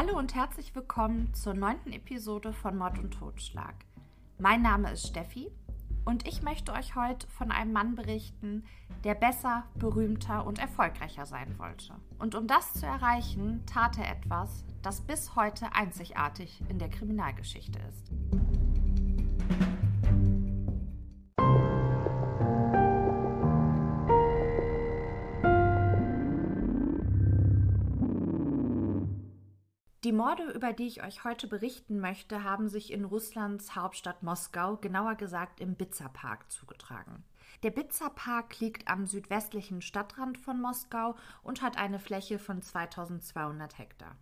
Hallo und herzlich willkommen zur neunten Episode von Mord und Totschlag. Mein Name ist Steffi und ich möchte euch heute von einem Mann berichten, der besser, berühmter und erfolgreicher sein wollte. Und um das zu erreichen, tat er etwas, das bis heute einzigartig in der Kriminalgeschichte ist. Morde, über die ich euch heute berichten möchte, haben sich in Russlands Hauptstadt Moskau, genauer gesagt im Bitzer-Park, zugetragen. Der Bitzer-Park liegt am südwestlichen Stadtrand von Moskau und hat eine Fläche von 2200 Hektar.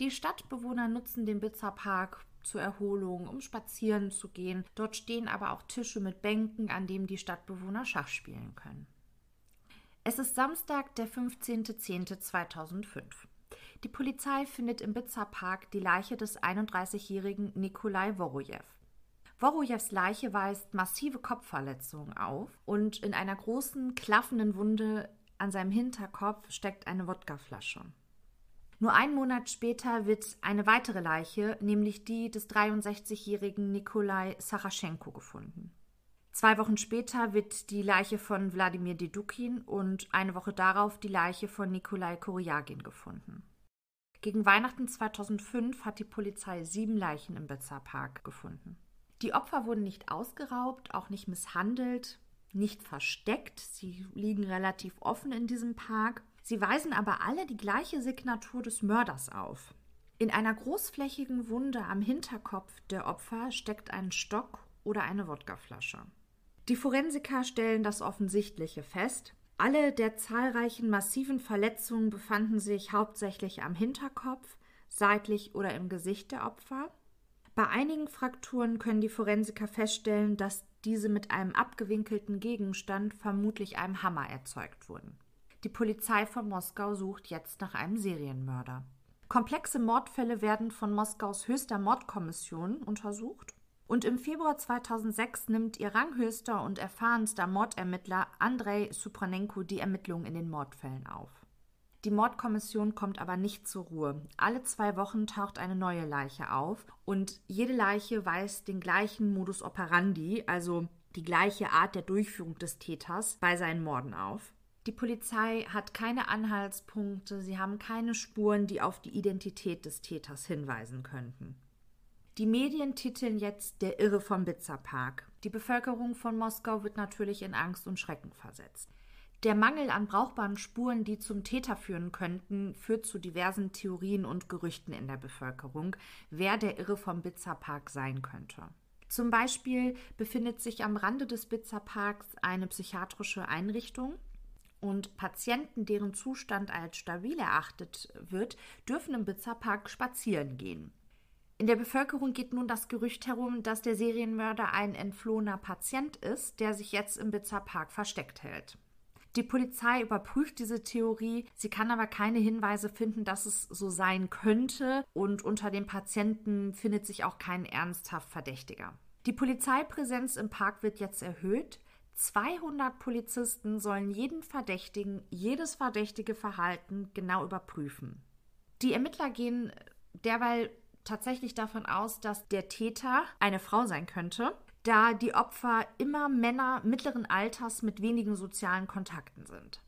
Die Stadtbewohner nutzen den Bitzer-Park zur Erholung, um spazieren zu gehen. Dort stehen aber auch Tische mit Bänken, an denen die Stadtbewohner Schach spielen können. Es ist Samstag, der 15.10.2005. Die Polizei findet im Bitzer Park die Leiche des 31-jährigen Nikolai Worojew. Worojews Leiche weist massive Kopfverletzungen auf und in einer großen, klaffenden Wunde an seinem Hinterkopf steckt eine Wodkaflasche. Nur einen Monat später wird eine weitere Leiche, nämlich die des 63-jährigen Nikolai Sachaschenko, gefunden. Zwei Wochen später wird die Leiche von Wladimir Dedukin und eine Woche darauf die Leiche von Nikolai Koryagin gefunden. Gegen Weihnachten 2005 hat die Polizei sieben Leichen im Betzer Park gefunden. Die Opfer wurden nicht ausgeraubt, auch nicht misshandelt, nicht versteckt. Sie liegen relativ offen in diesem Park. Sie weisen aber alle die gleiche Signatur des Mörders auf. In einer großflächigen Wunde am Hinterkopf der Opfer steckt ein Stock oder eine Wodkaflasche. Die Forensiker stellen das Offensichtliche fest. Alle der zahlreichen massiven Verletzungen befanden sich hauptsächlich am Hinterkopf, seitlich oder im Gesicht der Opfer. Bei einigen Frakturen können die Forensiker feststellen, dass diese mit einem abgewinkelten Gegenstand, vermutlich einem Hammer, erzeugt wurden. Die Polizei von Moskau sucht jetzt nach einem Serienmörder. Komplexe Mordfälle werden von Moskaus höchster Mordkommission untersucht und im Februar 2006 nimmt ihr ranghöchster und erfahrenster Mordermittler Andrei Supranenko die Ermittlungen in den Mordfällen auf. Die Mordkommission kommt aber nicht zur Ruhe. Alle zwei Wochen taucht eine neue Leiche auf und jede Leiche weist den gleichen Modus operandi, also die gleiche Art der Durchführung des Täters bei seinen Morden auf. Die Polizei hat keine Anhaltspunkte, sie haben keine Spuren, die auf die Identität des Täters hinweisen könnten. Die Medien titeln jetzt Der Irre vom Park. Die Bevölkerung von Moskau wird natürlich in Angst und Schrecken versetzt. Der Mangel an brauchbaren Spuren, die zum Täter führen könnten, führt zu diversen Theorien und Gerüchten in der Bevölkerung, wer der Irre vom Park sein könnte. Zum Beispiel befindet sich am Rande des Parks eine psychiatrische Einrichtung, und Patienten, deren Zustand als stabil erachtet wird, dürfen im Park spazieren gehen. In der Bevölkerung geht nun das Gerücht herum, dass der Serienmörder ein entflohener Patient ist, der sich jetzt im Bitzer Park versteckt hält. Die Polizei überprüft diese Theorie, sie kann aber keine Hinweise finden, dass es so sein könnte und unter den Patienten findet sich auch kein ernsthaft Verdächtiger. Die Polizeipräsenz im Park wird jetzt erhöht. 200 Polizisten sollen jeden Verdächtigen, jedes verdächtige Verhalten genau überprüfen. Die Ermittler gehen derweil tatsächlich davon aus, dass der Täter eine Frau sein könnte, da die Opfer immer Männer mittleren Alters mit wenigen sozialen Kontakten sind.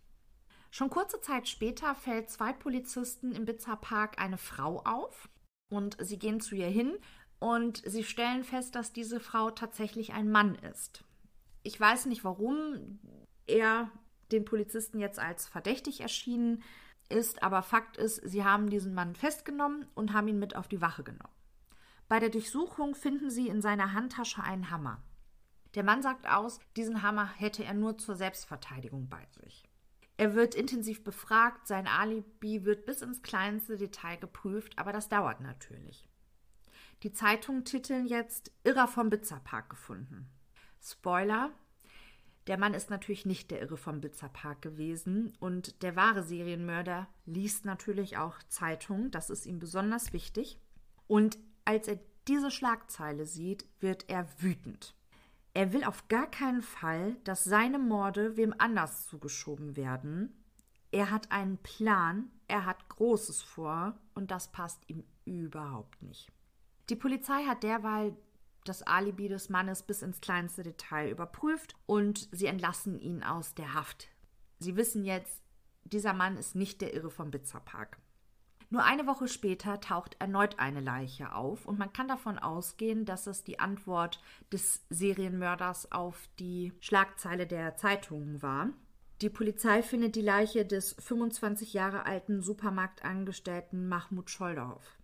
Schon kurze Zeit später fällt zwei Polizisten im Bitzer Park eine Frau auf und sie gehen zu ihr hin und sie stellen fest, dass diese Frau tatsächlich ein Mann ist. Ich weiß nicht, warum er den Polizisten jetzt als verdächtig erschienen ist, aber Fakt ist, sie haben diesen Mann festgenommen und haben ihn mit auf die Wache genommen. Bei der Durchsuchung finden sie in seiner Handtasche einen Hammer. Der Mann sagt aus, diesen Hammer hätte er nur zur Selbstverteidigung bei sich. Er wird intensiv befragt, sein Alibi wird bis ins kleinste Detail geprüft, aber das dauert natürlich. Die Zeitungen titeln jetzt Irrer vom Bitzerpark gefunden. Spoiler, der Mann ist natürlich nicht der Irre vom Bitzer Park gewesen und der wahre Serienmörder liest natürlich auch Zeitungen, das ist ihm besonders wichtig. Und als er diese Schlagzeile sieht, wird er wütend. Er will auf gar keinen Fall, dass seine Morde wem anders zugeschoben werden. Er hat einen Plan, er hat Großes vor und das passt ihm überhaupt nicht. Die Polizei hat derweil das Alibi des Mannes bis ins kleinste Detail überprüft und sie entlassen ihn aus der Haft. Sie wissen jetzt, dieser Mann ist nicht der Irre vom Bitzerpark. Nur eine Woche später taucht erneut eine Leiche auf und man kann davon ausgehen, dass es die Antwort des Serienmörders auf die Schlagzeile der Zeitungen war. Die Polizei findet die Leiche des 25 Jahre alten Supermarktangestellten Mahmoud Scholdorf.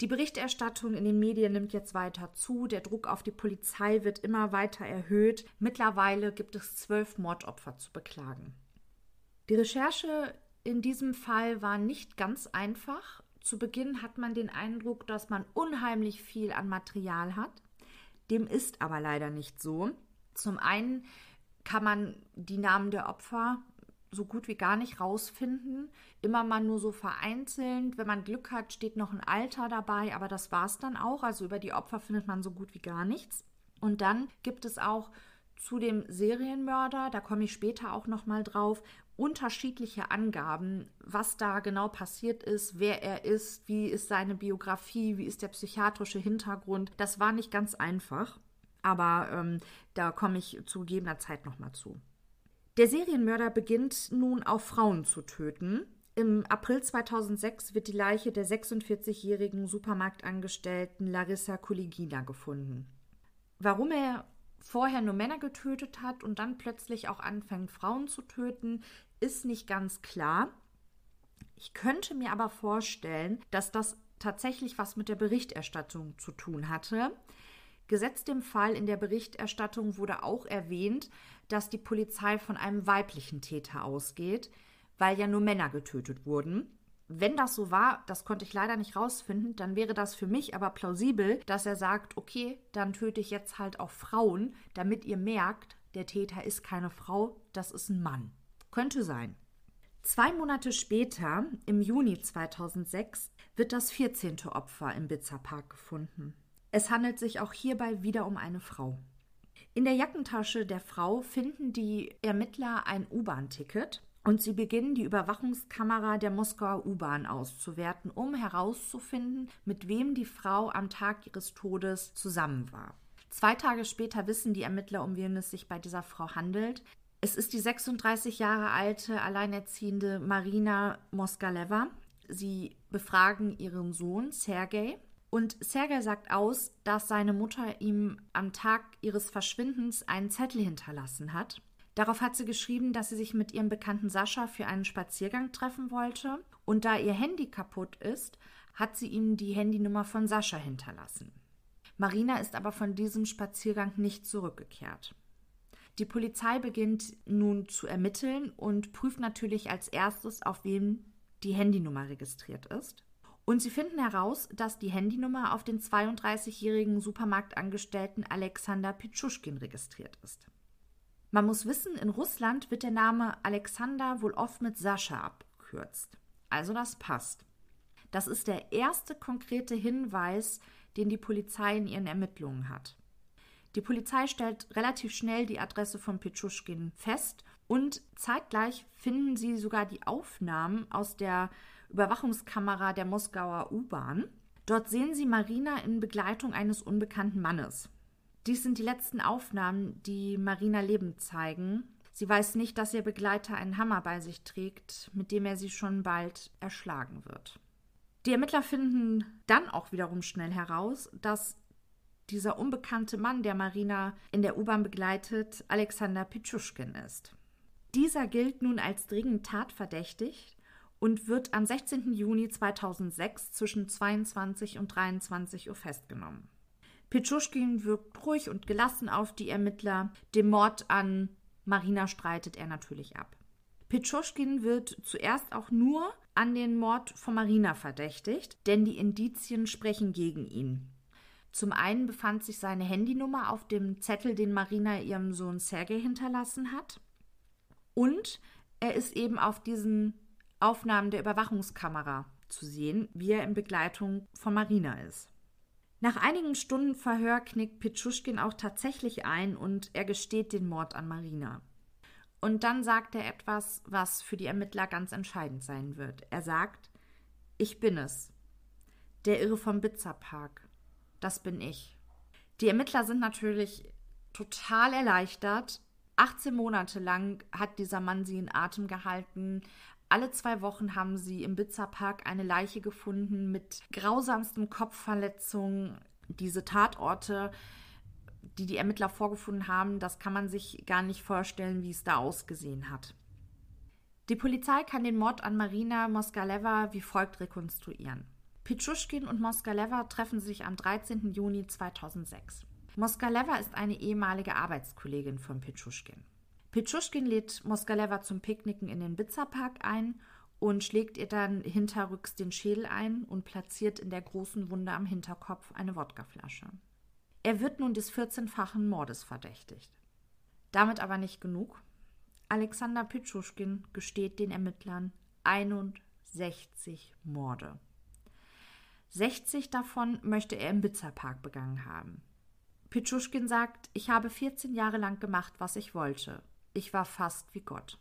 Die Berichterstattung in den Medien nimmt jetzt weiter zu, der Druck auf die Polizei wird immer weiter erhöht. Mittlerweile gibt es zwölf Mordopfer zu beklagen. Die Recherche in diesem Fall war nicht ganz einfach. Zu Beginn hat man den Eindruck, dass man unheimlich viel an Material hat. Dem ist aber leider nicht so. Zum einen kann man die Namen der Opfer so gut wie gar nicht rausfinden. Immer mal nur so vereinzelt. Wenn man Glück hat, steht noch ein Alter dabei, aber das war es dann auch. Also über die Opfer findet man so gut wie gar nichts. Und dann gibt es auch zu dem Serienmörder, da komme ich später auch noch mal drauf, unterschiedliche Angaben, was da genau passiert ist, wer er ist, wie ist seine Biografie, wie ist der psychiatrische Hintergrund. Das war nicht ganz einfach, aber ähm, da komme ich zu gegebener Zeit noch mal zu. Der Serienmörder beginnt nun auch Frauen zu töten. Im April 2006 wird die Leiche der 46-jährigen Supermarktangestellten Larissa Kuligina gefunden. Warum er vorher nur Männer getötet hat und dann plötzlich auch anfängt, Frauen zu töten, ist nicht ganz klar. Ich könnte mir aber vorstellen, dass das tatsächlich was mit der Berichterstattung zu tun hatte. Gesetzt dem Fall in der Berichterstattung wurde auch erwähnt, dass die Polizei von einem weiblichen Täter ausgeht, weil ja nur Männer getötet wurden. Wenn das so war, das konnte ich leider nicht rausfinden, dann wäre das für mich aber plausibel, dass er sagt, okay, dann töte ich jetzt halt auch Frauen, damit ihr merkt, der Täter ist keine Frau, das ist ein Mann. Könnte sein. Zwei Monate später, im Juni 2006, wird das 14. Opfer im Bitzerpark gefunden. Es handelt sich auch hierbei wieder um eine Frau. In der Jackentasche der Frau finden die Ermittler ein U-Bahn-Ticket und sie beginnen die Überwachungskamera der Moskauer U-Bahn auszuwerten, um herauszufinden, mit wem die Frau am Tag ihres Todes zusammen war. Zwei Tage später wissen die Ermittler, um wen es sich bei dieser Frau handelt. Es ist die 36 Jahre alte, alleinerziehende Marina Moskaleva. Sie befragen ihren Sohn Sergei und Sergei sagt aus, dass seine Mutter ihm am Tag ihres Verschwindens einen Zettel hinterlassen hat. Darauf hat sie geschrieben, dass sie sich mit ihrem Bekannten Sascha für einen Spaziergang treffen wollte. Und da ihr Handy kaputt ist, hat sie ihm die Handynummer von Sascha hinterlassen. Marina ist aber von diesem Spaziergang nicht zurückgekehrt. Die Polizei beginnt nun zu ermitteln und prüft natürlich als erstes, auf wem die Handynummer registriert ist. Und sie finden heraus, dass die Handynummer auf den 32-jährigen Supermarktangestellten Alexander Pitschuschkin registriert ist. Man muss wissen, in Russland wird der Name Alexander wohl oft mit Sascha abgekürzt. Also das passt. Das ist der erste konkrete Hinweis, den die Polizei in ihren Ermittlungen hat. Die Polizei stellt relativ schnell die Adresse von Pitschuschkin fest und zeitgleich finden sie sogar die Aufnahmen aus der Überwachungskamera der Moskauer U-Bahn. Dort sehen sie Marina in Begleitung eines unbekannten Mannes. Dies sind die letzten Aufnahmen, die Marina lebend zeigen. Sie weiß nicht, dass ihr Begleiter einen Hammer bei sich trägt, mit dem er sie schon bald erschlagen wird. Die Ermittler finden dann auch wiederum schnell heraus, dass dieser unbekannte Mann, der Marina in der U-Bahn begleitet, Alexander Pitschuschkin ist. Dieser gilt nun als dringend tatverdächtig und wird am 16. Juni 2006 zwischen 22 und 23 Uhr festgenommen. Pitschuschkin wirkt ruhig und gelassen auf die Ermittler. Dem Mord an Marina streitet er natürlich ab. Pitschuschkin wird zuerst auch nur an den Mord von Marina verdächtigt, denn die Indizien sprechen gegen ihn. Zum einen befand sich seine Handynummer auf dem Zettel, den Marina ihrem Sohn Sergei hinterlassen hat. Und er ist eben auf diesen Aufnahmen der Überwachungskamera zu sehen, wie er in Begleitung von Marina ist. Nach einigen Stunden Verhör knickt Pitschuschkin auch tatsächlich ein und er gesteht den Mord an Marina. Und dann sagt er etwas, was für die Ermittler ganz entscheidend sein wird. Er sagt, ich bin es. Der Irre vom Bitzerpark. Das bin ich. Die Ermittler sind natürlich total erleichtert. 18 Monate lang hat dieser Mann sie in Atem gehalten. Alle zwei Wochen haben sie im Bitzerpark eine Leiche gefunden mit grausamsten Kopfverletzungen. Diese Tatorte, die die Ermittler vorgefunden haben, das kann man sich gar nicht vorstellen, wie es da ausgesehen hat. Die Polizei kann den Mord an Marina Moskaleva wie folgt rekonstruieren. Pichuschkin und Moskaleva treffen sich am 13. Juni 2006. Moskaleva ist eine ehemalige Arbeitskollegin von Pichuschkin. Pichuschkin lädt Moskaleva zum Picknicken in den Bitzerpark ein und schlägt ihr dann hinterrücks den Schädel ein und platziert in der großen Wunde am Hinterkopf eine Wodkaflasche. Er wird nun des 14-fachen Mordes verdächtigt. Damit aber nicht genug. Alexander Pitschuschkin gesteht den Ermittlern 61 Morde. 60 davon möchte er im Bitzerpark begangen haben. Pitschuschkin sagt, ich habe 14 Jahre lang gemacht, was ich wollte. Ich war fast wie Gott.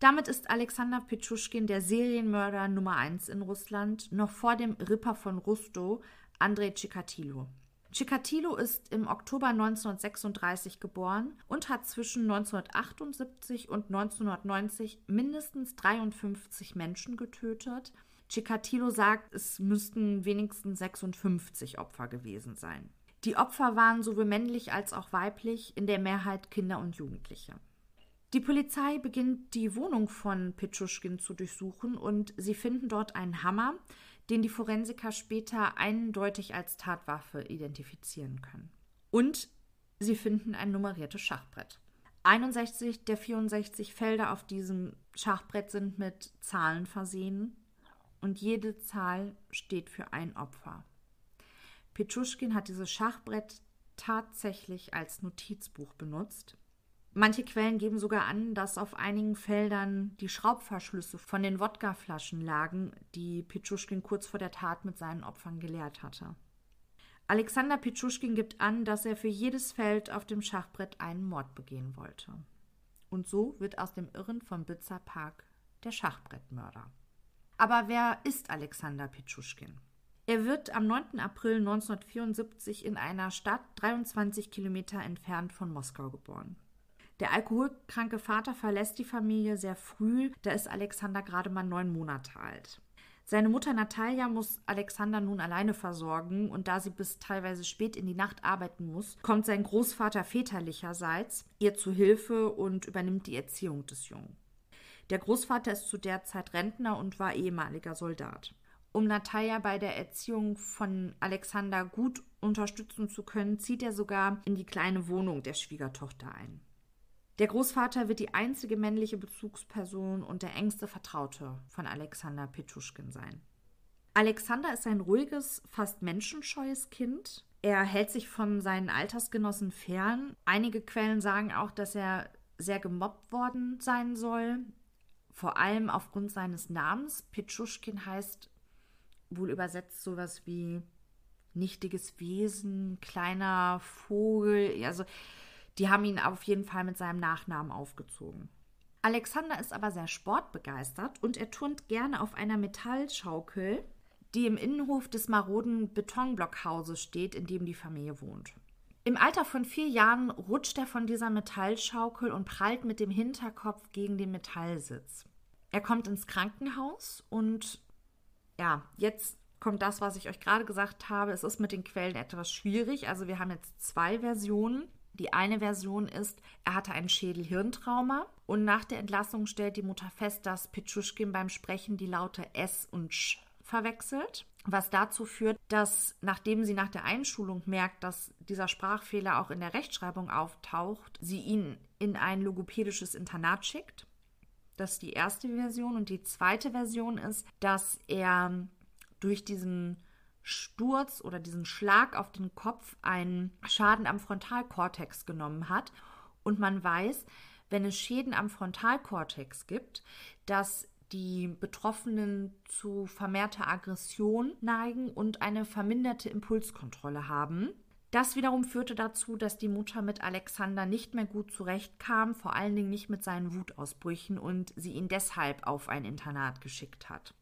Damit ist Alexander Pitschuschkin der Serienmörder Nummer 1 in Russland, noch vor dem Ripper von Rustow, Andrei Chikatilo. Chikatilo ist im Oktober 1936 geboren und hat zwischen 1978 und 1990 mindestens 53 Menschen getötet. Chikatilo sagt, es müssten wenigstens 56 Opfer gewesen sein. Die Opfer waren sowohl männlich als auch weiblich, in der Mehrheit Kinder und Jugendliche. Die Polizei beginnt die Wohnung von Pitschuschkin zu durchsuchen und sie finden dort einen Hammer, den die Forensiker später eindeutig als Tatwaffe identifizieren können. Und sie finden ein nummeriertes Schachbrett. 61 der 64 Felder auf diesem Schachbrett sind mit Zahlen versehen und jede Zahl steht für ein Opfer. Petschuschkin hat dieses Schachbrett tatsächlich als Notizbuch benutzt Manche Quellen geben sogar an, dass auf einigen Feldern die Schraubverschlüsse von den Wodkaflaschen lagen, die Pitschuschkin kurz vor der Tat mit seinen Opfern geleert hatte. Alexander Pitschuschkin gibt an, dass er für jedes Feld auf dem Schachbrett einen Mord begehen wollte. Und so wird aus dem Irren vom Bitzer Park der Schachbrettmörder. Aber wer ist Alexander Pitschuschkin? Er wird am 9. April 1974 in einer Stadt 23 Kilometer entfernt von Moskau geboren. Der alkoholkranke Vater verlässt die Familie sehr früh, da ist Alexander gerade mal neun Monate alt. Seine Mutter Natalia muss Alexander nun alleine versorgen und da sie bis teilweise spät in die Nacht arbeiten muss, kommt sein Großvater väterlicherseits ihr zu Hilfe und übernimmt die Erziehung des Jungen. Der Großvater ist zu der Zeit Rentner und war ehemaliger Soldat. Um Natalia bei der Erziehung von Alexander gut unterstützen zu können, zieht er sogar in die kleine Wohnung der Schwiegertochter ein. Der Großvater wird die einzige männliche Bezugsperson und der engste Vertraute von Alexander Petuschkin sein. Alexander ist ein ruhiges, fast menschenscheues Kind. Er hält sich von seinen Altersgenossen fern. Einige Quellen sagen auch, dass er sehr gemobbt worden sein soll, vor allem aufgrund seines Namens. Petschuschkin heißt wohl übersetzt sowas wie nichtiges Wesen, kleiner Vogel. Also die haben ihn auf jeden Fall mit seinem Nachnamen aufgezogen. Alexander ist aber sehr sportbegeistert und er turnt gerne auf einer Metallschaukel, die im Innenhof des maroden Betonblockhauses steht, in dem die Familie wohnt. Im Alter von vier Jahren rutscht er von dieser Metallschaukel und prallt mit dem Hinterkopf gegen den Metallsitz. Er kommt ins Krankenhaus und ja, jetzt kommt das, was ich euch gerade gesagt habe. Es ist mit den Quellen etwas schwierig. Also wir haben jetzt zwei Versionen. Die eine Version ist, er hatte ein Schädel-Hirntrauma und nach der Entlassung stellt die Mutter fest, dass Pitschuschkin beim Sprechen die Laute S und Sch verwechselt, was dazu führt, dass nachdem sie nach der Einschulung merkt, dass dieser Sprachfehler auch in der Rechtschreibung auftaucht, sie ihn in ein logopädisches Internat schickt. Das die erste Version und die zweite Version ist, dass er durch diesen Sturz oder diesen Schlag auf den Kopf einen Schaden am Frontalkortex genommen hat. Und man weiß, wenn es Schäden am Frontalkortex gibt, dass die Betroffenen zu vermehrter Aggression neigen und eine verminderte Impulskontrolle haben. Das wiederum führte dazu, dass die Mutter mit Alexander nicht mehr gut zurechtkam, vor allen Dingen nicht mit seinen Wutausbrüchen und sie ihn deshalb auf ein Internat geschickt hat.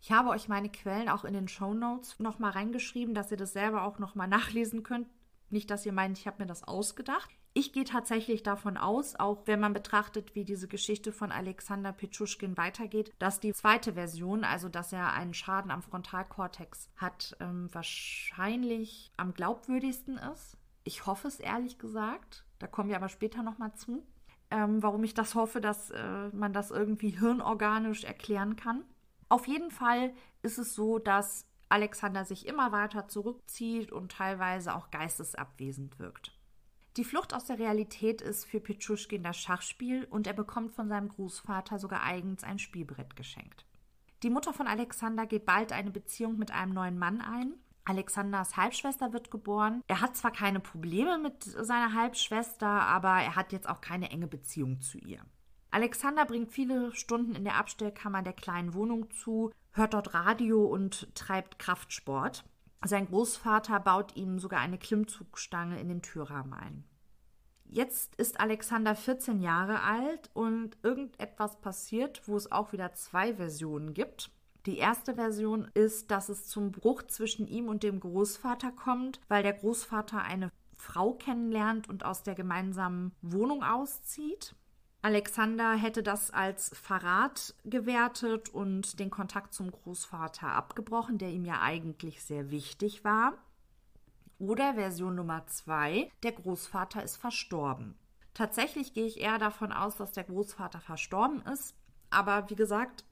Ich habe euch meine Quellen auch in den Show Notes nochmal reingeschrieben, dass ihr das selber auch nochmal nachlesen könnt. Nicht, dass ihr meint, ich habe mir das ausgedacht. Ich gehe tatsächlich davon aus, auch wenn man betrachtet, wie diese Geschichte von Alexander Pichuschkin weitergeht, dass die zweite Version, also dass er einen Schaden am Frontalkortex hat, ähm, wahrscheinlich am glaubwürdigsten ist. Ich hoffe es ehrlich gesagt. Da kommen wir aber später nochmal zu. Ähm, warum ich das hoffe, dass äh, man das irgendwie hirnorganisch erklären kann. Auf jeden Fall ist es so, dass Alexander sich immer weiter zurückzieht und teilweise auch geistesabwesend wirkt. Die Flucht aus der Realität ist für Pichuschkin das Schachspiel und er bekommt von seinem Großvater sogar eigens ein Spielbrett geschenkt. Die Mutter von Alexander geht bald eine Beziehung mit einem neuen Mann ein. Alexanders Halbschwester wird geboren. Er hat zwar keine Probleme mit seiner Halbschwester, aber er hat jetzt auch keine enge Beziehung zu ihr. Alexander bringt viele Stunden in der Abstellkammer der kleinen Wohnung zu, hört dort Radio und treibt Kraftsport. Sein Großvater baut ihm sogar eine Klimmzugstange in den Türrahmen ein. Jetzt ist Alexander 14 Jahre alt und irgendetwas passiert, wo es auch wieder zwei Versionen gibt. Die erste Version ist, dass es zum Bruch zwischen ihm und dem Großvater kommt, weil der Großvater eine Frau kennenlernt und aus der gemeinsamen Wohnung auszieht. Alexander hätte das als Verrat gewertet und den Kontakt zum Großvater abgebrochen, der ihm ja eigentlich sehr wichtig war. Oder Version Nummer zwei, der Großvater ist verstorben. Tatsächlich gehe ich eher davon aus, dass der Großvater verstorben ist, aber wie gesagt,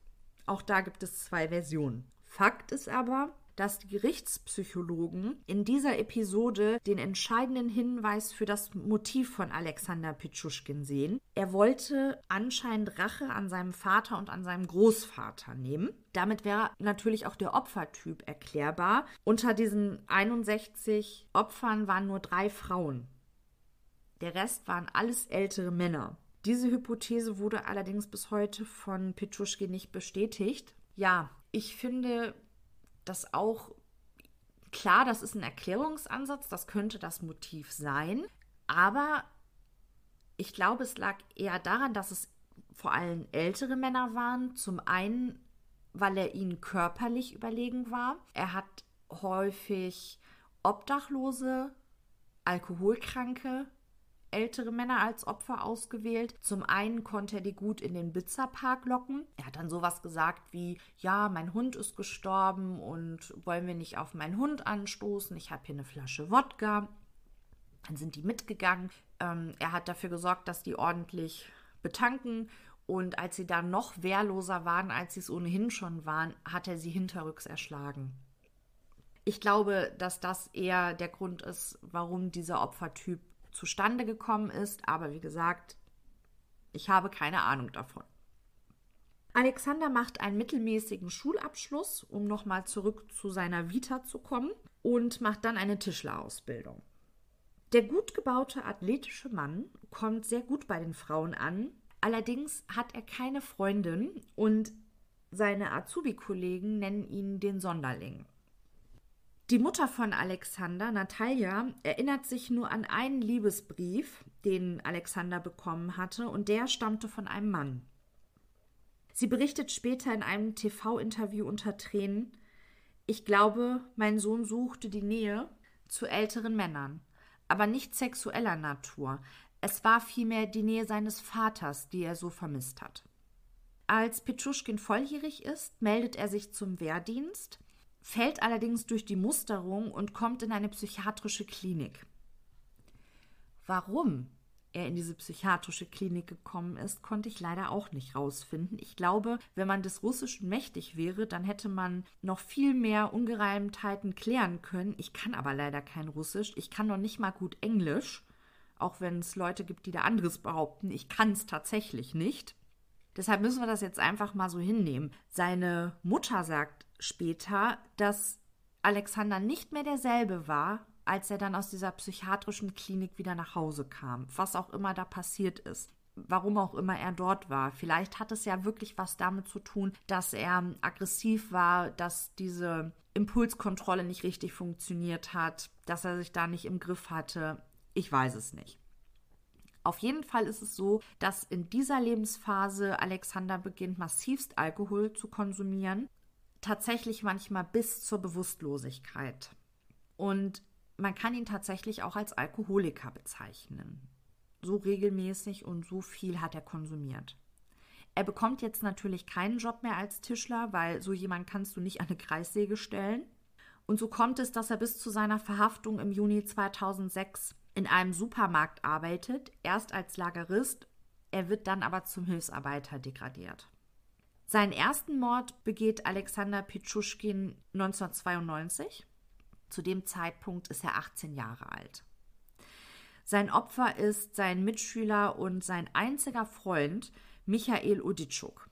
auch da gibt es zwei Versionen. Fakt ist aber, dass die Gerichtspsychologen in dieser Episode den entscheidenden Hinweis für das Motiv von Alexander Pitschuschkin sehen. Er wollte anscheinend Rache an seinem Vater und an seinem Großvater nehmen. Damit wäre natürlich auch der Opfertyp erklärbar. Unter diesen 61 Opfern waren nur drei Frauen. Der Rest waren alles ältere Männer. Diese Hypothese wurde allerdings bis heute von Pitschuschkin nicht bestätigt. Ja, ich finde, dass auch klar, das ist ein Erklärungsansatz, das könnte das Motiv sein, aber ich glaube, es lag eher daran, dass es vor allem ältere Männer waren. Zum einen, weil er ihnen körperlich überlegen war. Er hat häufig Obdachlose, Alkoholkranke, ältere Männer als Opfer ausgewählt. Zum einen konnte er die gut in den Bitzerpark locken. Er hat dann sowas gesagt wie, ja, mein Hund ist gestorben und wollen wir nicht auf meinen Hund anstoßen? Ich habe hier eine Flasche Wodka. Dann sind die mitgegangen. Ähm, er hat dafür gesorgt, dass die ordentlich betanken. Und als sie dann noch wehrloser waren, als sie es ohnehin schon waren, hat er sie hinterrücks erschlagen. Ich glaube, dass das eher der Grund ist, warum dieser Opfertyp zustande gekommen ist, aber wie gesagt, ich habe keine Ahnung davon. Alexander macht einen mittelmäßigen Schulabschluss, um nochmal zurück zu seiner Vita zu kommen, und macht dann eine Tischlerausbildung. Der gut gebaute athletische Mann kommt sehr gut bei den Frauen an, allerdings hat er keine Freundin und seine Azubi-Kollegen nennen ihn den Sonderling. Die Mutter von Alexander, Natalia, erinnert sich nur an einen Liebesbrief, den Alexander bekommen hatte, und der stammte von einem Mann. Sie berichtet später in einem TV-Interview unter Tränen, ich glaube, mein Sohn suchte die Nähe zu älteren Männern, aber nicht sexueller Natur. Es war vielmehr die Nähe seines Vaters, die er so vermisst hat. Als Petschuschkin volljährig ist, meldet er sich zum Wehrdienst fällt allerdings durch die Musterung und kommt in eine psychiatrische Klinik. Warum er in diese psychiatrische Klinik gekommen ist, konnte ich leider auch nicht rausfinden. Ich glaube, wenn man des Russischen mächtig wäre, dann hätte man noch viel mehr Ungereimtheiten klären können. Ich kann aber leider kein Russisch. Ich kann noch nicht mal gut Englisch, auch wenn es Leute gibt, die da anderes behaupten. Ich kann es tatsächlich nicht. Deshalb müssen wir das jetzt einfach mal so hinnehmen. Seine Mutter sagt später, dass Alexander nicht mehr derselbe war, als er dann aus dieser psychiatrischen Klinik wieder nach Hause kam, was auch immer da passiert ist. Warum auch immer er dort war. Vielleicht hat es ja wirklich was damit zu tun, dass er aggressiv war, dass diese Impulskontrolle nicht richtig funktioniert hat, dass er sich da nicht im Griff hatte. Ich weiß es nicht. Auf jeden Fall ist es so, dass in dieser Lebensphase Alexander beginnt, massivst Alkohol zu konsumieren tatsächlich manchmal bis zur Bewusstlosigkeit. Und man kann ihn tatsächlich auch als Alkoholiker bezeichnen. So regelmäßig und so viel hat er konsumiert. Er bekommt jetzt natürlich keinen Job mehr als Tischler, weil so jemand kannst du nicht an eine Kreissäge stellen. Und so kommt es, dass er bis zu seiner Verhaftung im Juni 2006 in einem Supermarkt arbeitet, erst als Lagerist, er wird dann aber zum Hilfsarbeiter degradiert. Seinen ersten Mord begeht Alexander Pichuschkin 1992. Zu dem Zeitpunkt ist er 18 Jahre alt. Sein Opfer ist sein Mitschüler und sein einziger Freund Michael Oditschuk.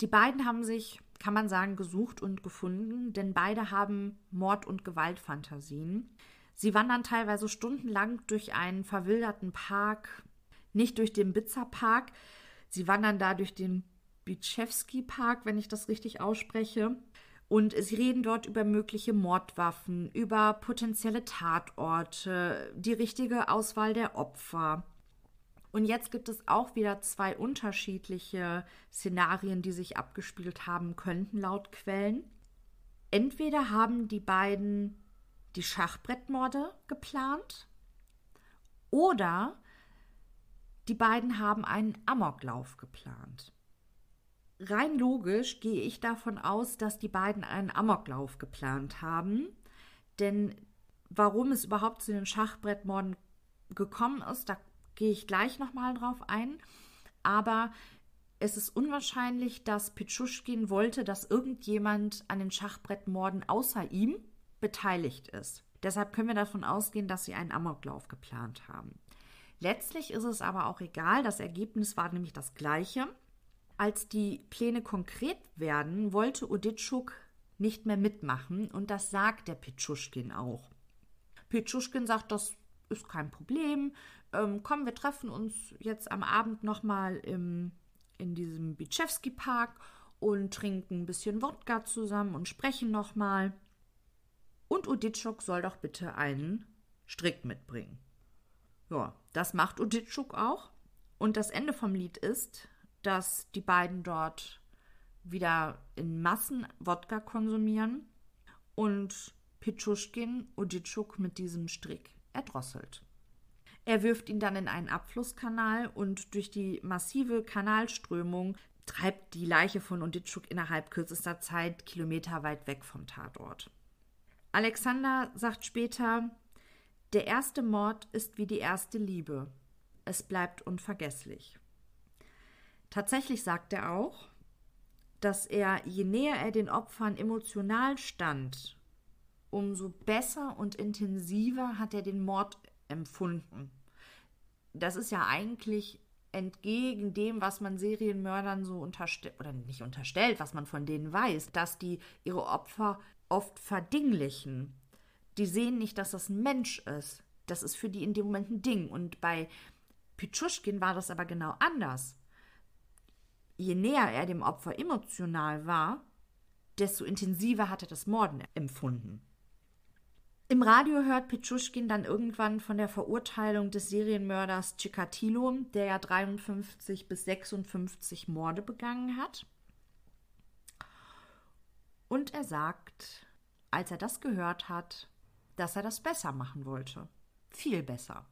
Die beiden haben sich, kann man sagen, gesucht und gefunden, denn beide haben Mord- und Gewaltfantasien. Sie wandern teilweise stundenlang durch einen verwilderten Park, nicht durch den Bitzer Park, sie wandern da durch den Bitschewski Park, wenn ich das richtig ausspreche. Und sie reden dort über mögliche Mordwaffen, über potenzielle Tatorte, die richtige Auswahl der Opfer. Und jetzt gibt es auch wieder zwei unterschiedliche Szenarien, die sich abgespielt haben könnten, laut Quellen. Entweder haben die beiden die Schachbrettmorde geplant oder die beiden haben einen Amoklauf geplant. Rein logisch gehe ich davon aus, dass die beiden einen Amoklauf geplant haben, denn warum es überhaupt zu den Schachbrettmorden gekommen ist, da gehe ich gleich nochmal drauf ein. Aber es ist unwahrscheinlich, dass Pichuschkin wollte, dass irgendjemand an den Schachbrettmorden außer ihm beteiligt ist. Deshalb können wir davon ausgehen, dass sie einen Amoklauf geplant haben. Letztlich ist es aber auch egal, das Ergebnis war nämlich das gleiche. Als die Pläne konkret werden, wollte Oditschuk nicht mehr mitmachen und das sagt der Pichuschkin auch. Pichuschkin sagt, das ist kein Problem. Ähm, komm, wir treffen uns jetzt am Abend nochmal in diesem Bitschewski-Park und trinken ein bisschen Wodka zusammen und sprechen nochmal. Und Uditschuk soll doch bitte einen Strick mitbringen. Ja, das macht Uditschuk auch. Und das Ende vom Lied ist, dass die beiden dort wieder in Massen Wodka konsumieren und Pichuschkin Uditschuk mit diesem Strick erdrosselt. Er wirft ihn dann in einen Abflusskanal und durch die massive Kanalströmung treibt die Leiche von Unditschuk innerhalb kürzester Zeit kilometerweit weg vom Tatort. Alexander sagt später, der erste Mord ist wie die erste Liebe. Es bleibt unvergesslich. Tatsächlich sagt er auch, dass er, je näher er den Opfern emotional stand, umso besser und intensiver hat er den Mord empfunden. Das ist ja eigentlich entgegen dem, was man Serienmördern so unterstellt, oder nicht unterstellt, was man von denen weiß, dass die ihre Opfer oft verdinglichen. Die sehen nicht, dass das ein Mensch ist. Das ist für die in dem Moment ein Ding. Und bei Pichuschkin war das aber genau anders. Je näher er dem Opfer emotional war, desto intensiver hat er das Morden empfunden. Im Radio hört Pichuschkin dann irgendwann von der Verurteilung des Serienmörders Chikatilo, der ja 53 bis 56 Morde begangen hat. Und er sagt, als er das gehört hat, dass er das besser machen wollte. Viel besser.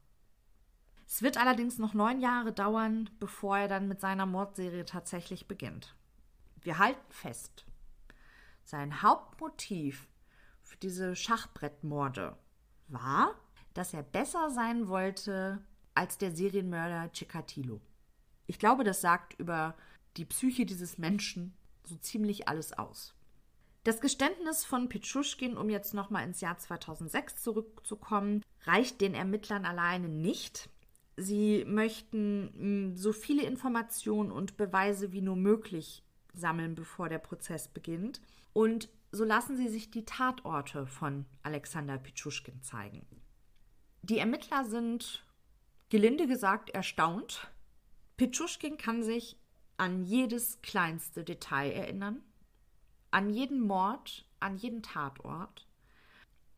Es wird allerdings noch neun Jahre dauern, bevor er dann mit seiner Mordserie tatsächlich beginnt. Wir halten fest. Sein Hauptmotiv für diese Schachbrettmorde war, dass er besser sein wollte als der Serienmörder Chikatilo. Ich glaube, das sagt über die Psyche dieses Menschen so ziemlich alles aus. Das Geständnis von Pichuschkin, um jetzt nochmal ins Jahr 2006 zurückzukommen, reicht den Ermittlern alleine nicht. Sie möchten hm, so viele Informationen und Beweise wie nur möglich sammeln, bevor der Prozess beginnt. Und so lassen sie sich die Tatorte von Alexander Pichuschkin zeigen. Die Ermittler sind, gelinde gesagt, erstaunt. Pichuschkin kann sich an jedes kleinste Detail erinnern an jeden Mord, an jeden Tatort.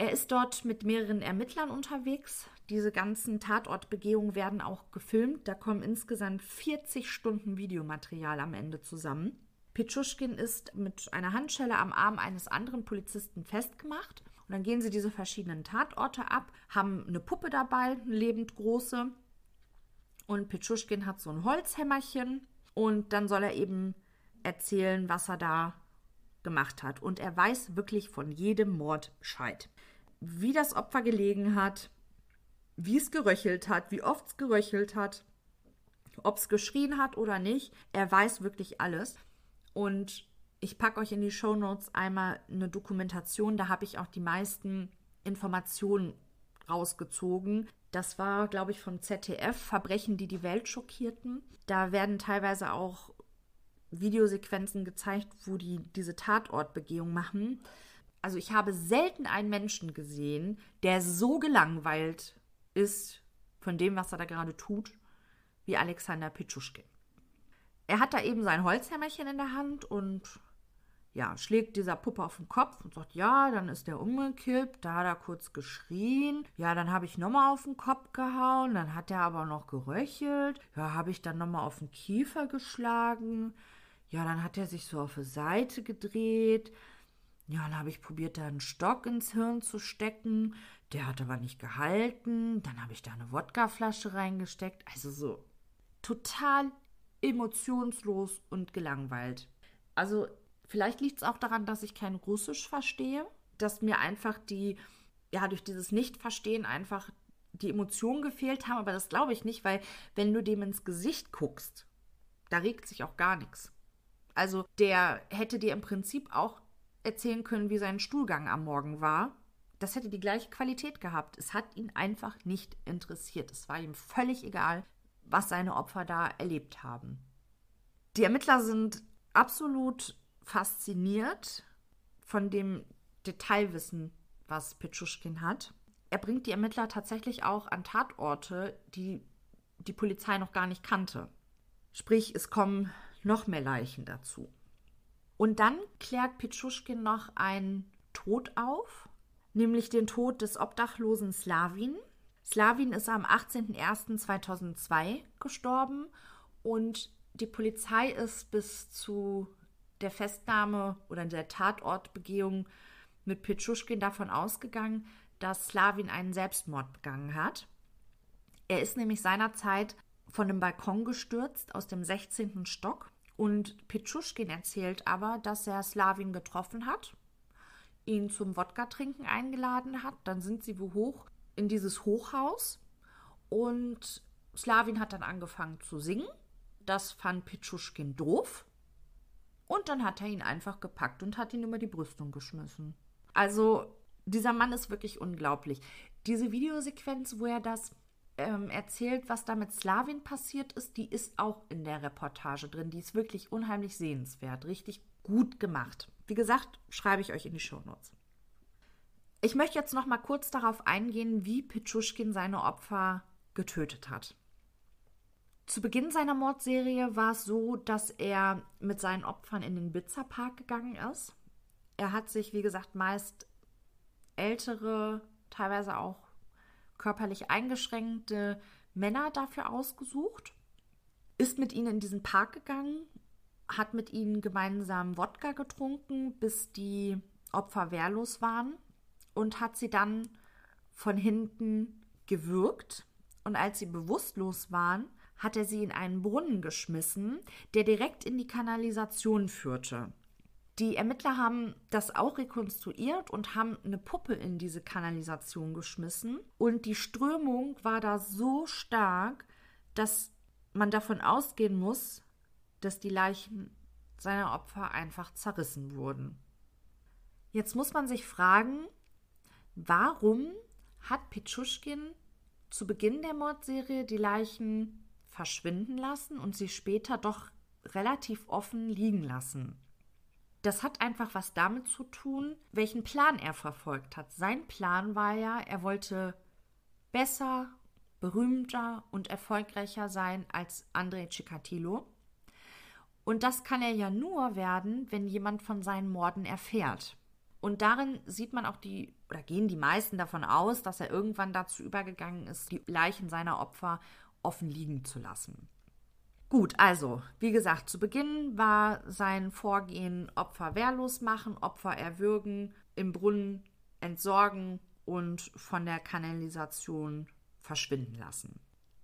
Er ist dort mit mehreren Ermittlern unterwegs. Diese ganzen Tatortbegehungen werden auch gefilmt. Da kommen insgesamt 40 Stunden Videomaterial am Ende zusammen. Pitschuschkin ist mit einer Handschelle am Arm eines anderen Polizisten festgemacht. Und dann gehen sie diese verschiedenen Tatorte ab, haben eine Puppe dabei, eine lebend große. Und Pitschuschkin hat so ein Holzhämmerchen. Und dann soll er eben erzählen, was er da gemacht hat. Und er weiß wirklich von jedem Mord Bescheid. Wie das Opfer gelegen hat, wie es geröchelt hat, wie oft es geröchelt hat, ob es geschrien hat oder nicht. Er weiß wirklich alles. Und ich packe euch in die Show Notes einmal eine Dokumentation, da habe ich auch die meisten Informationen rausgezogen. Das war, glaube ich, vom ZDF, Verbrechen, die die Welt schockierten. Da werden teilweise auch Videosequenzen gezeigt, wo die diese Tatortbegehung machen. Also ich habe selten einen Menschen gesehen, der so gelangweilt ist von dem, was er da gerade tut, wie Alexander Pitschuschkin. Er hat da eben sein Holzhämmerchen in der Hand und ja, schlägt dieser Puppe auf den Kopf und sagt, ja, dann ist der umgekippt, da hat er kurz geschrien, ja, dann habe ich nochmal auf den Kopf gehauen, dann hat er aber noch geröchelt, ja, habe ich dann nochmal auf den Kiefer geschlagen, ja, dann hat er sich so auf die Seite gedreht, ja, dann habe ich probiert, da einen Stock ins Hirn zu stecken, der hat aber nicht gehalten, dann habe ich da eine Wodkaflasche reingesteckt, also so total emotionslos und gelangweilt. Also vielleicht liegt es auch daran, dass ich kein Russisch verstehe, dass mir einfach die, ja, durch dieses Nicht-Verstehen einfach die Emotionen gefehlt haben, aber das glaube ich nicht, weil wenn du dem ins Gesicht guckst, da regt sich auch gar nichts. Also der hätte dir im Prinzip auch erzählen können, wie sein Stuhlgang am Morgen war. Das hätte die gleiche Qualität gehabt. Es hat ihn einfach nicht interessiert. Es war ihm völlig egal, was seine Opfer da erlebt haben. Die Ermittler sind absolut fasziniert von dem Detailwissen, was Petschuschkin hat. Er bringt die Ermittler tatsächlich auch an Tatorte, die die Polizei noch gar nicht kannte. Sprich, es kommen noch mehr Leichen dazu. Und dann klärt Petschuschkin noch einen Tod auf, nämlich den Tod des obdachlosen Slavin. Slavin ist am 18.01.2002 gestorben und die Polizei ist bis zu der Festnahme oder der Tatortbegehung mit Petschuschkin davon ausgegangen, dass Slavin einen Selbstmord begangen hat. Er ist nämlich seinerzeit von dem Balkon gestürzt aus dem 16. Stock und Petschuschkin erzählt aber, dass er Slavin getroffen hat, ihn zum Wodka-Trinken eingeladen hat. Dann sind sie wo hoch in dieses Hochhaus und Slavin hat dann angefangen zu singen. Das fand Petschuschkin doof. Und dann hat er ihn einfach gepackt und hat ihn über die Brüstung geschmissen. Also, dieser Mann ist wirklich unglaublich. Diese Videosequenz, wo er das ähm, erzählt, was da mit Slavin passiert ist, die ist auch in der Reportage drin. Die ist wirklich unheimlich sehenswert, richtig gut gemacht. Wie gesagt, schreibe ich euch in die Shownotes. Ich möchte jetzt noch mal kurz darauf eingehen, wie Pitschuschkin seine Opfer getötet hat. Zu Beginn seiner Mordserie war es so, dass er mit seinen Opfern in den Bitzerpark gegangen ist. Er hat sich, wie gesagt, meist ältere, teilweise auch körperlich eingeschränkte Männer dafür ausgesucht, ist mit ihnen in diesen Park gegangen, hat mit ihnen gemeinsam Wodka getrunken, bis die Opfer wehrlos waren und hat sie dann von hinten gewürgt. Und als sie bewusstlos waren, hat er sie in einen Brunnen geschmissen, der direkt in die Kanalisation führte. Die Ermittler haben das auch rekonstruiert und haben eine Puppe in diese Kanalisation geschmissen. Und die Strömung war da so stark, dass man davon ausgehen muss, dass die Leichen seiner Opfer einfach zerrissen wurden. Jetzt muss man sich fragen, Warum hat Pitschuschkin zu Beginn der Mordserie die Leichen verschwinden lassen und sie später doch relativ offen liegen lassen? Das hat einfach was damit zu tun, welchen Plan er verfolgt hat. Sein Plan war ja, er wollte besser, berühmter und erfolgreicher sein als Andrei Cicatillo. Und das kann er ja nur werden, wenn jemand von seinen Morden erfährt. Und darin sieht man auch die, oder gehen die meisten davon aus, dass er irgendwann dazu übergegangen ist, die Leichen seiner Opfer offen liegen zu lassen. Gut, also, wie gesagt, zu Beginn war sein Vorgehen Opfer wehrlos machen, Opfer erwürgen, im Brunnen entsorgen und von der Kanalisation verschwinden lassen.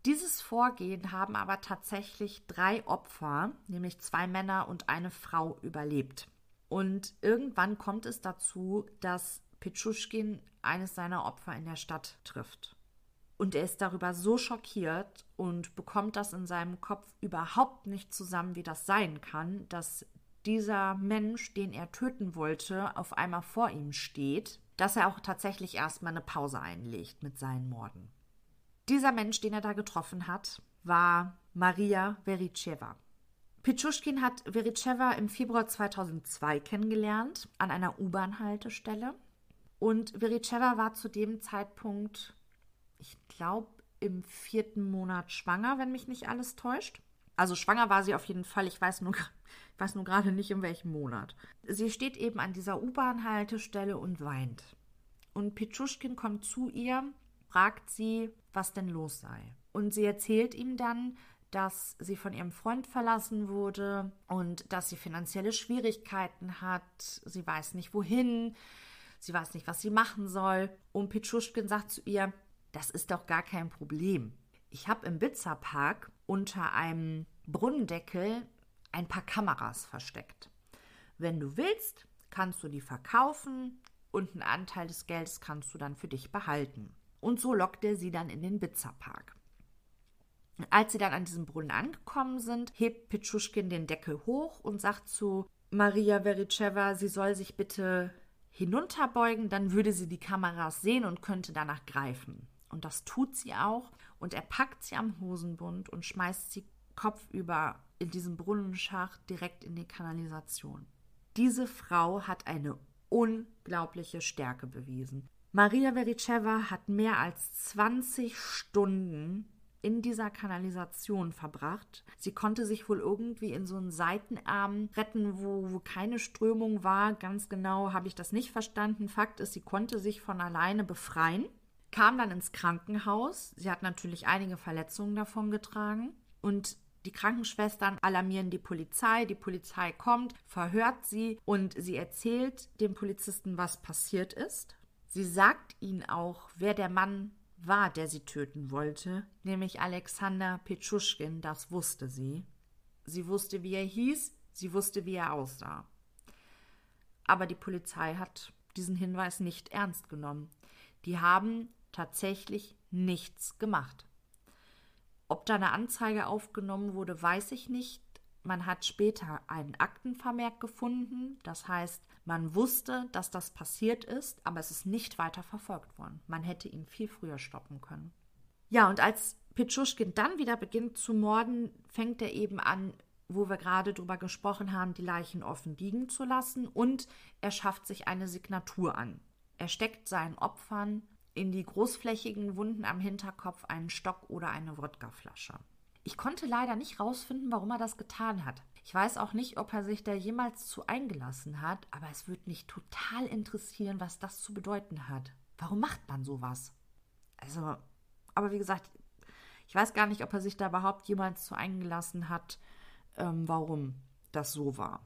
Dieses Vorgehen haben aber tatsächlich drei Opfer, nämlich zwei Männer und eine Frau, überlebt. Und irgendwann kommt es dazu, dass Petschuschkin eines seiner Opfer in der Stadt trifft. Und er ist darüber so schockiert und bekommt das in seinem Kopf überhaupt nicht zusammen, wie das sein kann, dass dieser Mensch, den er töten wollte, auf einmal vor ihm steht, dass er auch tatsächlich erstmal eine Pause einlegt mit seinen Morden. Dieser Mensch, den er da getroffen hat, war Maria Vericheva. Pichuschkin hat Vericheva im Februar 2002 kennengelernt an einer U-Bahn-Haltestelle. Und Vericheva war zu dem Zeitpunkt ich glaube, im vierten Monat schwanger, wenn mich nicht alles täuscht. Also schwanger war sie auf jeden Fall. Ich weiß nur, ich weiß nur gerade nicht, in welchem Monat. Sie steht eben an dieser U-Bahn-Haltestelle und weint. Und Pitschuschkin kommt zu ihr, fragt sie, was denn los sei. Und sie erzählt ihm dann, dass sie von ihrem Freund verlassen wurde und dass sie finanzielle Schwierigkeiten hat. Sie weiß nicht wohin. Sie weiß nicht, was sie machen soll. Und Pitschuschkin sagt zu ihr, das ist doch gar kein Problem. Ich habe im Bitzerpark unter einem Brunnendeckel ein paar Kameras versteckt. Wenn du willst, kannst du die verkaufen und einen Anteil des Geldes kannst du dann für dich behalten. Und so lockt er sie dann in den Bitzerpark. Als sie dann an diesem Brunnen angekommen sind, hebt Pitschuschkin den Deckel hoch und sagt zu Maria Vericheva, sie soll sich bitte hinunterbeugen, dann würde sie die Kameras sehen und könnte danach greifen. Und das tut sie auch. Und er packt sie am Hosenbund und schmeißt sie kopfüber in diesem Brunnenschacht direkt in die Kanalisation. Diese Frau hat eine unglaubliche Stärke bewiesen. Maria Vericheva hat mehr als 20 Stunden in dieser Kanalisation verbracht. Sie konnte sich wohl irgendwie in so einen Seitenarm retten, wo, wo keine Strömung war. Ganz genau habe ich das nicht verstanden. Fakt ist, sie konnte sich von alleine befreien kam dann ins Krankenhaus. Sie hat natürlich einige Verletzungen davon getragen und die Krankenschwestern alarmieren die Polizei. Die Polizei kommt, verhört sie und sie erzählt dem Polizisten, was passiert ist. Sie sagt ihnen auch, wer der Mann war, der sie töten wollte, nämlich Alexander Petschuschkin, das wusste sie. Sie wusste, wie er hieß, sie wusste, wie er aussah. Aber die Polizei hat diesen Hinweis nicht ernst genommen. Die haben tatsächlich nichts gemacht. Ob da eine Anzeige aufgenommen wurde, weiß ich nicht. Man hat später einen Aktenvermerk gefunden. Das heißt, man wusste, dass das passiert ist, aber es ist nicht weiter verfolgt worden. Man hätte ihn viel früher stoppen können. Ja, und als Pitschuschkin dann wieder beginnt zu morden, fängt er eben an, wo wir gerade drüber gesprochen haben, die Leichen offen liegen zu lassen und er schafft sich eine Signatur an. Er steckt seinen Opfern in die großflächigen Wunden am Hinterkopf einen Stock oder eine Wodkaflasche. Ich konnte leider nicht rausfinden, warum er das getan hat. Ich weiß auch nicht, ob er sich da jemals zu eingelassen hat, aber es würde mich total interessieren, was das zu bedeuten hat. Warum macht man sowas? Also, aber wie gesagt, ich weiß gar nicht, ob er sich da überhaupt jemals zu eingelassen hat, ähm, warum das so war.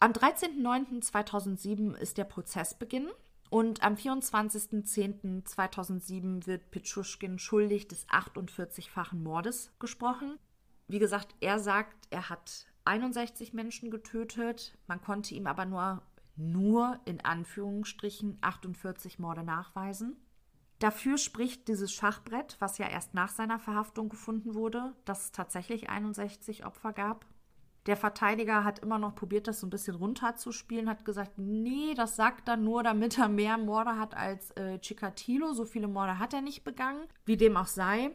Am 13.09.2007 ist der Prozessbeginn und am 24.10.2007 wird Pitschuschkin schuldig des 48-fachen Mordes gesprochen. Wie gesagt, er sagt, er hat 61 Menschen getötet. Man konnte ihm aber nur, nur in Anführungsstrichen 48 Morde nachweisen. Dafür spricht dieses Schachbrett, was ja erst nach seiner Verhaftung gefunden wurde, dass es tatsächlich 61 Opfer gab. Der Verteidiger hat immer noch probiert, das so ein bisschen runterzuspielen, hat gesagt, nee, das sagt er nur, damit er mehr Morde hat als äh, Chikatilo. So viele Morde hat er nicht begangen. Wie dem auch sei.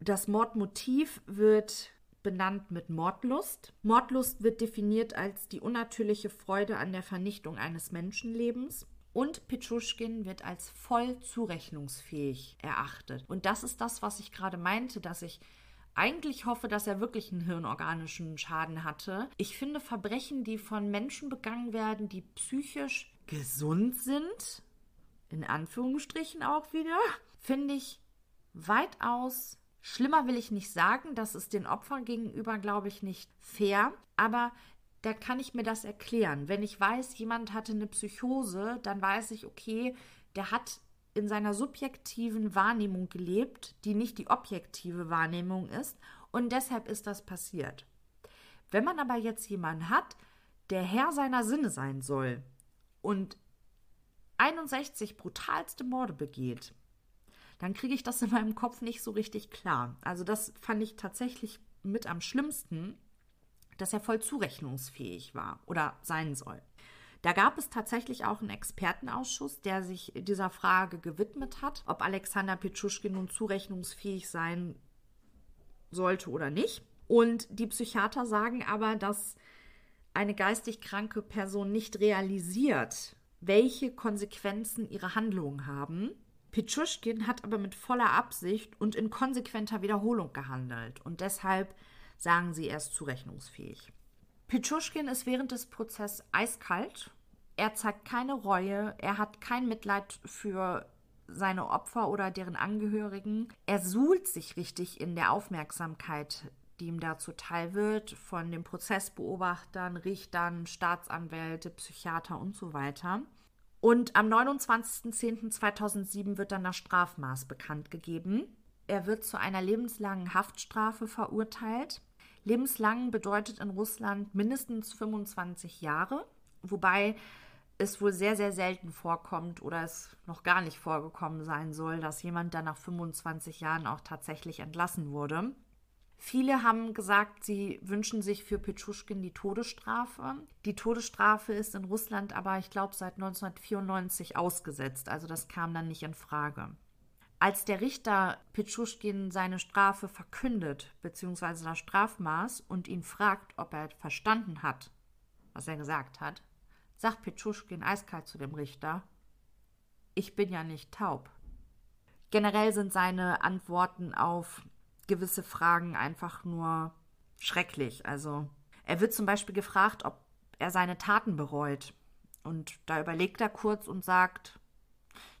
Das Mordmotiv wird benannt mit Mordlust. Mordlust wird definiert als die unnatürliche Freude an der Vernichtung eines Menschenlebens. Und Pitschuschkin wird als voll zurechnungsfähig erachtet. Und das ist das, was ich gerade meinte, dass ich eigentlich hoffe, dass er wirklich einen hirnorganischen Schaden hatte. Ich finde Verbrechen, die von Menschen begangen werden, die psychisch gesund sind, in Anführungsstrichen auch wieder, finde ich weitaus Schlimmer will ich nicht sagen, das ist den Opfern gegenüber, glaube ich, nicht fair, aber da kann ich mir das erklären. Wenn ich weiß, jemand hatte eine Psychose, dann weiß ich, okay, der hat in seiner subjektiven Wahrnehmung gelebt, die nicht die objektive Wahrnehmung ist, und deshalb ist das passiert. Wenn man aber jetzt jemanden hat, der Herr seiner Sinne sein soll und 61 brutalste Morde begeht, dann kriege ich das in meinem Kopf nicht so richtig klar. Also das fand ich tatsächlich mit am schlimmsten, dass er voll zurechnungsfähig war oder sein soll. Da gab es tatsächlich auch einen Expertenausschuss, der sich dieser Frage gewidmet hat, ob Alexander Pietschuschkin nun zurechnungsfähig sein sollte oder nicht. Und die Psychiater sagen aber, dass eine geistig kranke Person nicht realisiert, welche Konsequenzen ihre Handlungen haben. Pietschuschkin hat aber mit voller Absicht und in konsequenter Wiederholung gehandelt und deshalb sagen sie, er ist zurechnungsfähig. Pietschuschkin ist während des Prozesses eiskalt. Er zeigt keine Reue, er hat kein Mitleid für seine Opfer oder deren Angehörigen. Er suhlt sich richtig in der Aufmerksamkeit, die ihm dazu teil wird, von den Prozessbeobachtern, Richtern, Staatsanwälte, Psychiater und so weiter. Und am 29.10.2007 wird dann das Strafmaß bekannt gegeben. Er wird zu einer lebenslangen Haftstrafe verurteilt. Lebenslang bedeutet in Russland mindestens 25 Jahre, wobei es wohl sehr, sehr selten vorkommt oder es noch gar nicht vorgekommen sein soll, dass jemand dann nach 25 Jahren auch tatsächlich entlassen wurde. Viele haben gesagt, sie wünschen sich für Petschuschkin die Todesstrafe. Die Todesstrafe ist in Russland aber, ich glaube, seit 1994 ausgesetzt. Also das kam dann nicht in Frage. Als der Richter Petschuschkin seine Strafe verkündet, beziehungsweise das Strafmaß, und ihn fragt, ob er verstanden hat, was er gesagt hat, sagt Petschuschkin eiskalt zu dem Richter, ich bin ja nicht taub. Generell sind seine Antworten auf gewisse Fragen einfach nur schrecklich. Also er wird zum Beispiel gefragt, ob er seine Taten bereut. Und da überlegt er kurz und sagt,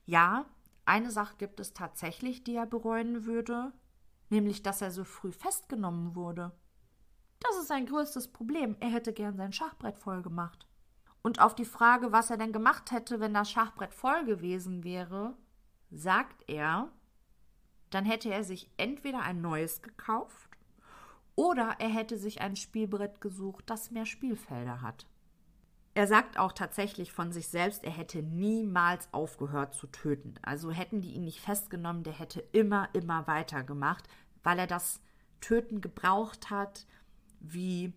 ja, eine Sache gibt es tatsächlich, die er bereuen würde, nämlich dass er so früh festgenommen wurde. Das ist sein größtes Problem. Er hätte gern sein Schachbrett voll gemacht. Und auf die Frage, was er denn gemacht hätte, wenn das Schachbrett voll gewesen wäre, sagt er, dann hätte er sich entweder ein neues gekauft oder er hätte sich ein Spielbrett gesucht, das mehr Spielfelder hat. Er sagt auch tatsächlich von sich selbst, er hätte niemals aufgehört zu töten. Also hätten die ihn nicht festgenommen, der hätte immer, immer weitergemacht, weil er das Töten gebraucht hat, wie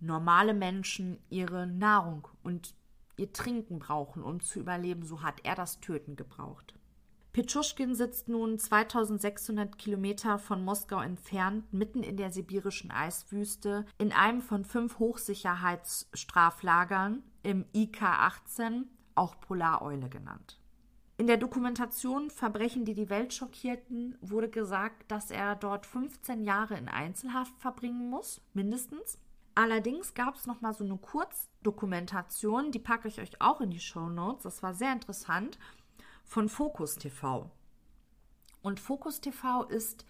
normale Menschen ihre Nahrung und ihr Trinken brauchen, um zu überleben. So hat er das Töten gebraucht. Petschuschkin sitzt nun 2600 Kilometer von Moskau entfernt, mitten in der sibirischen Eiswüste, in einem von fünf Hochsicherheitsstraflagern im IK-18, auch Polareule genannt. In der Dokumentation Verbrechen, die die Welt schockierten, wurde gesagt, dass er dort 15 Jahre in Einzelhaft verbringen muss, mindestens. Allerdings gab es noch mal so eine Kurzdokumentation, die packe ich euch auch in die Show Notes. Das war sehr interessant von Focus TV. Und Focus TV ist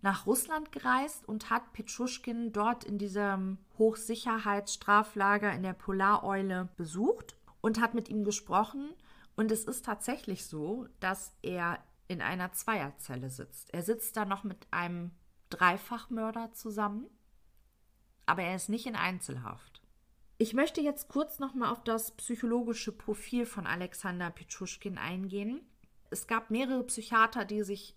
nach Russland gereist und hat Petschuschkin dort in diesem Hochsicherheitsstraflager in der Polareule besucht und hat mit ihm gesprochen. Und es ist tatsächlich so, dass er in einer Zweierzelle sitzt. Er sitzt da noch mit einem Dreifachmörder zusammen, aber er ist nicht in Einzelhaft. Ich möchte jetzt kurz nochmal auf das psychologische Profil von Alexander Petschuschkin eingehen. Es gab mehrere Psychiater, die sich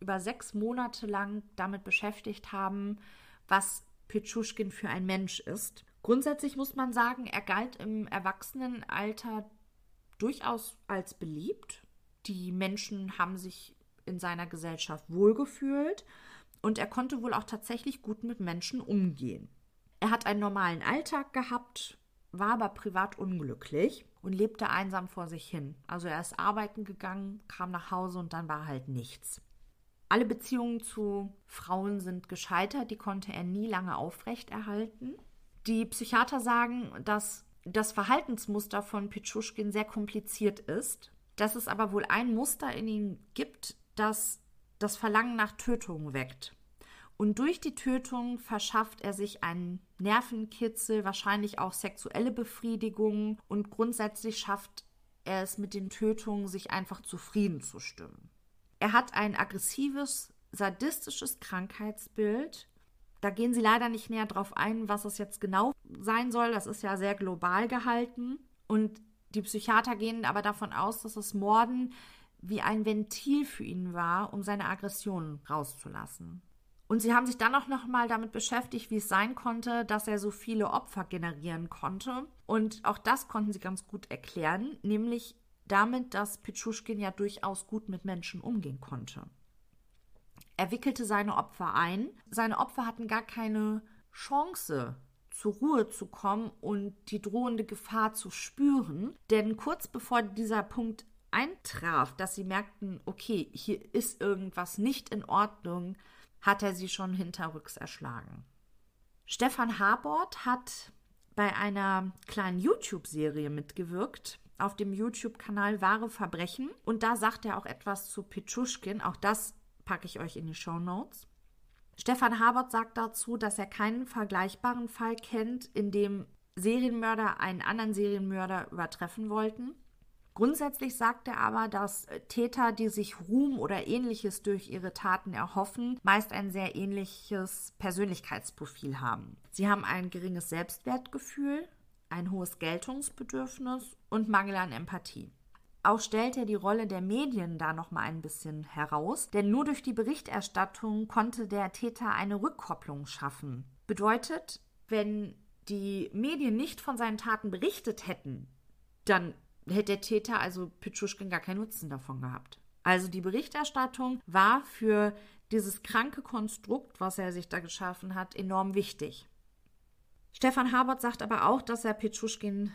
über sechs Monate lang damit beschäftigt haben, was Petschuschkin für ein Mensch ist. Grundsätzlich muss man sagen, er galt im Erwachsenenalter durchaus als beliebt. Die Menschen haben sich in seiner Gesellschaft wohlgefühlt und er konnte wohl auch tatsächlich gut mit Menschen umgehen. Er hat einen normalen Alltag gehabt, war aber privat unglücklich und lebte einsam vor sich hin. Also er ist arbeiten gegangen, kam nach Hause und dann war halt nichts. Alle Beziehungen zu Frauen sind gescheitert, die konnte er nie lange aufrechterhalten. Die Psychiater sagen, dass das Verhaltensmuster von Pitschuschkin sehr kompliziert ist, dass es aber wohl ein Muster in ihm gibt, das das Verlangen nach Tötung weckt. Und durch die Tötung verschafft er sich einen Nervenkitzel, wahrscheinlich auch sexuelle Befriedigung und grundsätzlich schafft er es mit den Tötungen, sich einfach zufrieden zu stimmen. Er hat ein aggressives, sadistisches Krankheitsbild. Da gehen sie leider nicht näher drauf ein, was es jetzt genau sein soll. Das ist ja sehr global gehalten. Und die Psychiater gehen aber davon aus, dass das Morden wie ein Ventil für ihn war, um seine Aggressionen rauszulassen. Und sie haben sich dann auch noch mal damit beschäftigt, wie es sein konnte, dass er so viele Opfer generieren konnte. Und auch das konnten sie ganz gut erklären, nämlich damit, dass Pichuschkin ja durchaus gut mit Menschen umgehen konnte. Er wickelte seine Opfer ein. Seine Opfer hatten gar keine Chance, zur Ruhe zu kommen und die drohende Gefahr zu spüren. Denn kurz bevor dieser Punkt eintraf, dass sie merkten, okay, hier ist irgendwas nicht in Ordnung, hat er sie schon hinterrücks erschlagen. Stefan Habort hat bei einer kleinen YouTube-Serie mitgewirkt, auf dem YouTube-Kanal Wahre Verbrechen. Und da sagt er auch etwas zu Pichuschkin. Auch das packe ich euch in die Show Notes. Stefan Habert sagt dazu, dass er keinen vergleichbaren Fall kennt, in dem Serienmörder einen anderen Serienmörder übertreffen wollten. Grundsätzlich sagt er aber, dass äh, Täter, die sich Ruhm oder ähnliches durch ihre Taten erhoffen, meist ein sehr ähnliches Persönlichkeitsprofil haben. Sie haben ein geringes Selbstwertgefühl, ein hohes Geltungsbedürfnis und Mangel an Empathie. Auch stellt er die Rolle der Medien da noch mal ein bisschen heraus, denn nur durch die Berichterstattung konnte der Täter eine Rückkopplung schaffen. Bedeutet, wenn die Medien nicht von seinen Taten berichtet hätten, dann hätte der Täter, also Pitschuschkin, gar keinen Nutzen davon gehabt. Also die Berichterstattung war für dieses kranke Konstrukt, was er sich da geschaffen hat, enorm wichtig. Stefan Habert sagt aber auch, dass er Pitschuschkin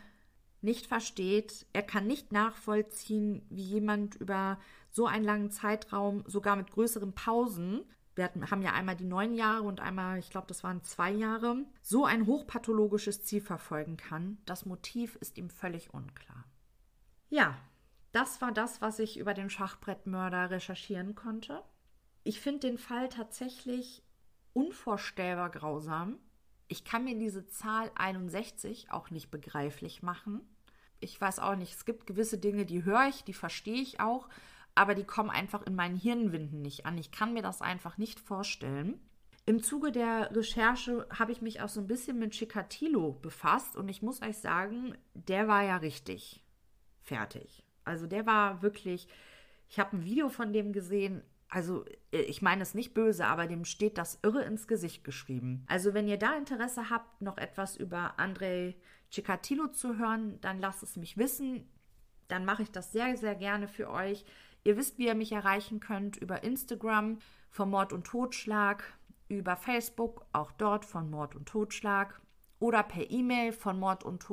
nicht versteht. Er kann nicht nachvollziehen, wie jemand über so einen langen Zeitraum, sogar mit größeren Pausen, wir haben ja einmal die neun Jahre und einmal, ich glaube, das waren zwei Jahre, so ein hochpathologisches Ziel verfolgen kann. Das Motiv ist ihm völlig unklar. Ja, das war das, was ich über den Schachbrettmörder recherchieren konnte. Ich finde den Fall tatsächlich unvorstellbar grausam. Ich kann mir diese Zahl 61 auch nicht begreiflich machen. Ich weiß auch nicht, es gibt gewisse Dinge, die höre ich, die verstehe ich auch, aber die kommen einfach in meinen Hirnwinden nicht an. Ich kann mir das einfach nicht vorstellen. Im Zuge der Recherche habe ich mich auch so ein bisschen mit Chikatilo befasst und ich muss euch sagen, der war ja richtig fertig. Also der war wirklich, ich habe ein Video von dem gesehen, also äh, ich meine es nicht böse, aber dem steht das irre ins Gesicht geschrieben. Also wenn ihr da Interesse habt, noch etwas über Andrei Cicatillo zu hören, dann lasst es mich wissen. Dann mache ich das sehr, sehr gerne für euch. Ihr wisst, wie ihr mich erreichen könnt über Instagram von Mord und Totschlag, über Facebook, auch dort von Mord und Totschlag oder per E-Mail von mord und.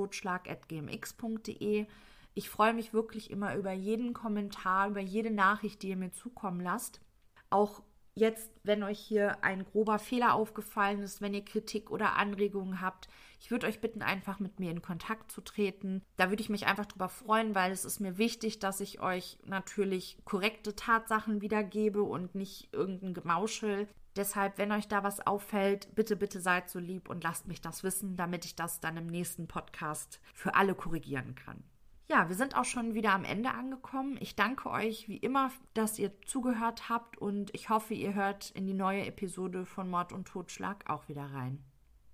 Ich freue mich wirklich immer über jeden Kommentar, über jede Nachricht, die ihr mir zukommen lasst. Auch jetzt, wenn euch hier ein grober Fehler aufgefallen ist, wenn ihr Kritik oder Anregungen habt, ich würde euch bitten, einfach mit mir in Kontakt zu treten. Da würde ich mich einfach drüber freuen, weil es ist mir wichtig, dass ich euch natürlich korrekte Tatsachen wiedergebe und nicht irgendein Gemauschel. Deshalb, wenn euch da was auffällt, bitte, bitte seid so lieb und lasst mich das wissen, damit ich das dann im nächsten Podcast für alle korrigieren kann. Ja, wir sind auch schon wieder am Ende angekommen. Ich danke euch wie immer, dass ihr zugehört habt und ich hoffe, ihr hört in die neue Episode von Mord und Totschlag auch wieder rein.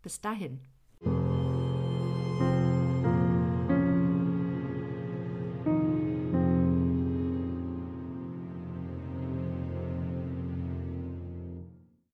Bis dahin.